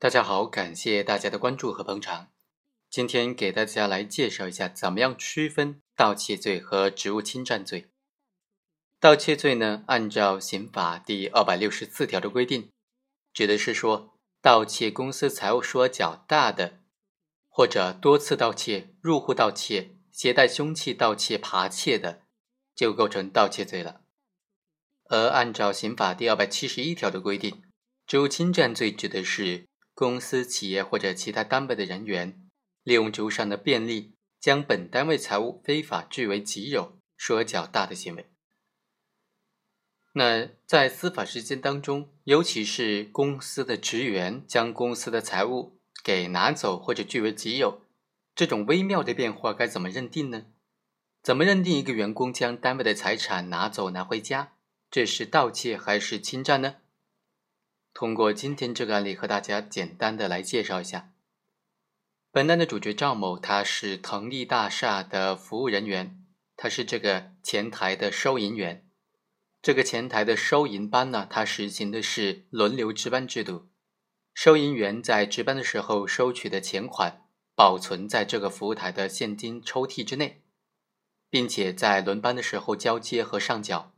大家好，感谢大家的关注和捧场。今天给大家来介绍一下，怎么样区分盗窃罪和职务侵占罪。盗窃罪呢，按照刑法第二百六十四条的规定，指的是说盗窃公司财物数额较大的，或者多次盗窃、入户盗窃、携带凶器盗窃、扒窃的，就构成盗窃罪了。而按照刑法第二百七十一条的规定，职务侵占罪指的是。公司、企业或者其他单位的人员，利用职务上的便利，将本单位财物非法据为己有，数额较大的行为。那在司法实践当中，尤其是公司的职员将公司的财物给拿走或者据为己有，这种微妙的变化该怎么认定呢？怎么认定一个员工将单位的财产拿走拿回家，这是盗窃还是侵占呢？通过今天这个案例和大家简单的来介绍一下。本案的主角赵某，他是腾力大厦的服务人员，他是这个前台的收银员。这个前台的收银班呢，它实行的是轮流值班制度。收银员在值班的时候收取的钱款保存在这个服务台的现金抽屉之内，并且在轮班的时候交接和上缴。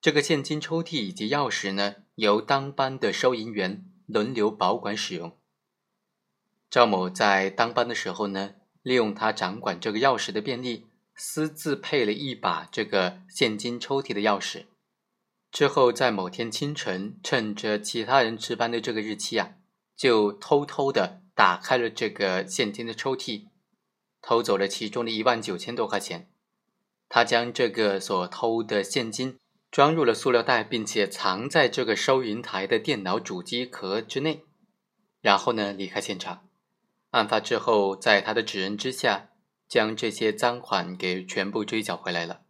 这个现金抽屉以及钥匙呢？由当班的收银员轮流保管使用。赵某在当班的时候呢，利用他掌管这个钥匙的便利，私自配了一把这个现金抽屉的钥匙。之后在某天清晨，趁着其他人值班的这个日期啊，就偷偷的打开了这个现金的抽屉，偷走了其中的一万九千多块钱。他将这个所偷的现金。装入了塑料袋，并且藏在这个收银台的电脑主机壳之内，然后呢离开现场。案发之后，在他的指认之下，将这些赃款给全部追缴回来了。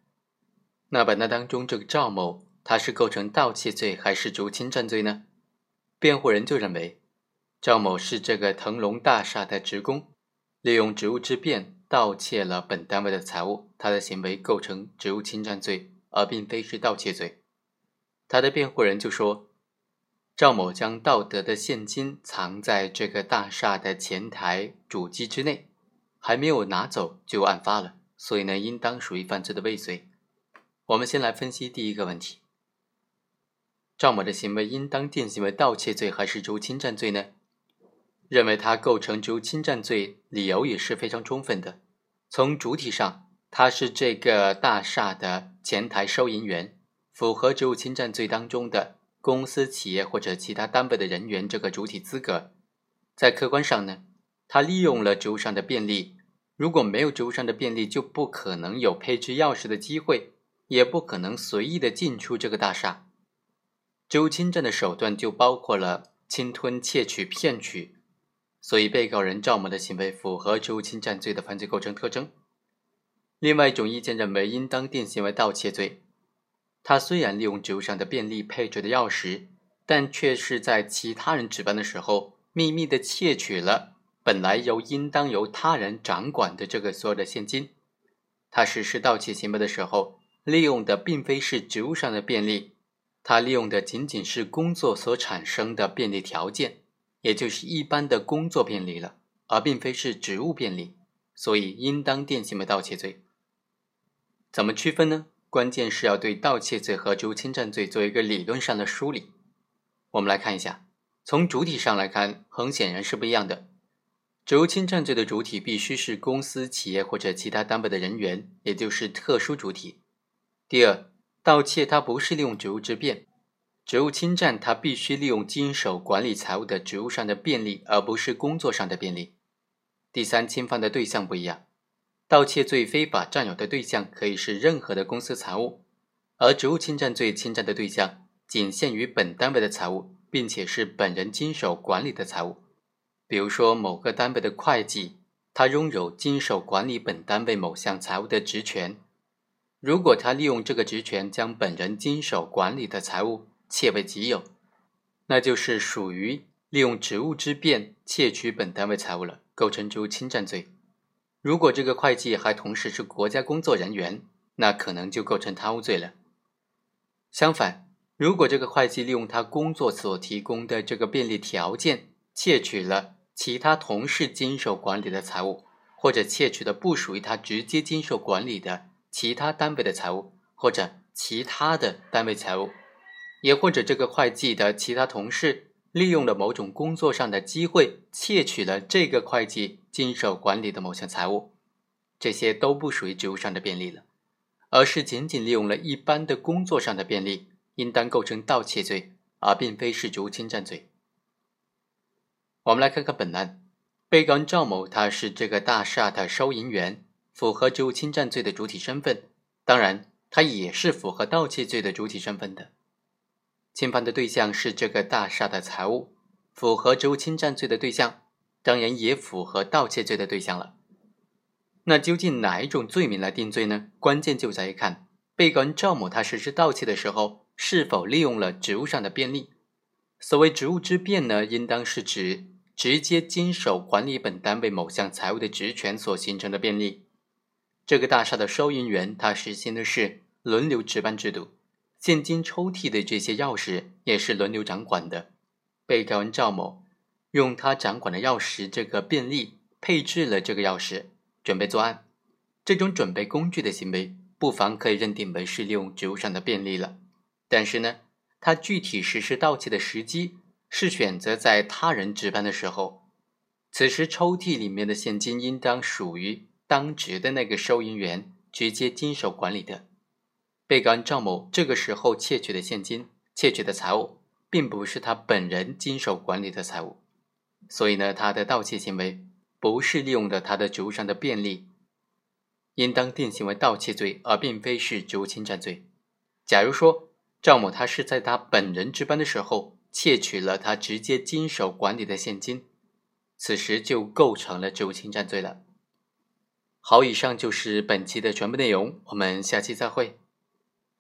那本案当中，这个赵某他是构成盗窃罪还是职务侵占罪呢？辩护人就认为，赵某是这个腾龙大厦的职工，利用职务之便盗窃了本单位的财物，他的行为构成职务侵占罪。而并非是盗窃罪，他的辩护人就说：“赵某将盗得的现金藏在这个大厦的前台主机之内，还没有拿走就案发了，所以呢，应当属于犯罪的未遂。”我们先来分析第一个问题：赵某的行为应当定性为盗窃罪还是职务侵占罪呢？认为他构成职务侵占罪，理由也是非常充分的。从主体上。他是这个大厦的前台收银员，符合职务侵占罪当中的公司、企业或者其他单位的人员这个主体资格。在客观上呢，他利用了职务上的便利。如果没有职务上的便利，就不可能有配置钥匙的机会，也不可能随意的进出这个大厦。职务侵占的手段就包括了侵吞、窃取、骗取，所以被告人赵某的行为符合职务侵占罪的犯罪构成特征。另外一种意见认为，应当定性为盗窃罪。他虽然利用职务上的便利配置的钥匙，但却是在其他人值班的时候，秘密的窃取了本来由应当由他人掌管的这个所有的现金。他实施盗窃行为的时候，利用的并非是职务上的便利，他利用的仅仅是工作所产生的便利条件，也就是一般的工作便利了，而并非是职务便利，所以应当定性为盗窃罪。怎么区分呢？关键是要对盗窃罪和职务侵占罪做一个理论上的梳理。我们来看一下，从主体上来看，很显然是不一样的。职务侵占罪的主体必须是公司、企业或者其他单位的人员，也就是特殊主体。第二，盗窃它不是利用职务之便，职务侵占它必须利用经手管理财物的职务上的便利，而不是工作上的便利。第三，侵犯的对象不一样。盗窃罪非法占有的对象可以是任何的公司财物，而职务侵占罪侵占的对象仅限于本单位的财物，并且是本人经手管理的财物。比如说，某个单位的会计，他拥有经手管理本单位某项财物的职权。如果他利用这个职权将本人经手管理的财物窃为己有，那就是属于利用职务之便窃取本单位财物了，构成职务侵占罪。如果这个会计还同时是国家工作人员，那可能就构成贪污罪了。相反，如果这个会计利用他工作所提供的这个便利条件，窃取了其他同事经手管理的财物，或者窃取的不属于他直接经手管理的其他单位的财物，或者其他的单位财物，也或者这个会计的其他同事利用了某种工作上的机会，窃取了这个会计经手管理的某项财物，这些都不属于职务上的便利了，而是仅仅利用了一般的工作上的便利，应当构成盗窃罪，而并非是职务侵占罪。我们来看看本案，被告人赵某他是这个大厦的收银员，符合职务侵占罪的主体身份，当然他也是符合盗窃罪的主体身份的。侵犯的对象是这个大厦的财物，符合职务侵占罪的对象，当然也符合盗窃罪的对象了。那究竟哪一种罪名来定罪呢？关键就在于看被告人赵某他实施盗窃的时候是否利用了职务上的便利。所谓职务之便呢，应当是指。直接经手管理本单位某项财物的职权所形成的便利。这个大厦的收银员，他实行的是轮流值班制度，现金抽屉的这些钥匙也是轮流掌管的。被告人赵某用他掌管的钥匙这个便利配置了这个钥匙，准备作案。这种准备工具的行为，不妨可以认定为是利用职务上的便利了。但是呢，他具体实施盗窃的时机。是选择在他人值班的时候，此时抽屉里面的现金应当属于当值的那个收银员直接经手管理的。被告人赵某这个时候窃取的现金、窃取的财物，并不是他本人经手管理的财物，所以呢，他的盗窃行为不是利用的他的职务上的便利，应当定性为盗窃罪，而并非是职务侵占罪。假如说赵某他是在他本人值班的时候，窃取了他直接经手管理的现金，此时就构成了职务侵占罪了。好，以上就是本期的全部内容，我们下期再会。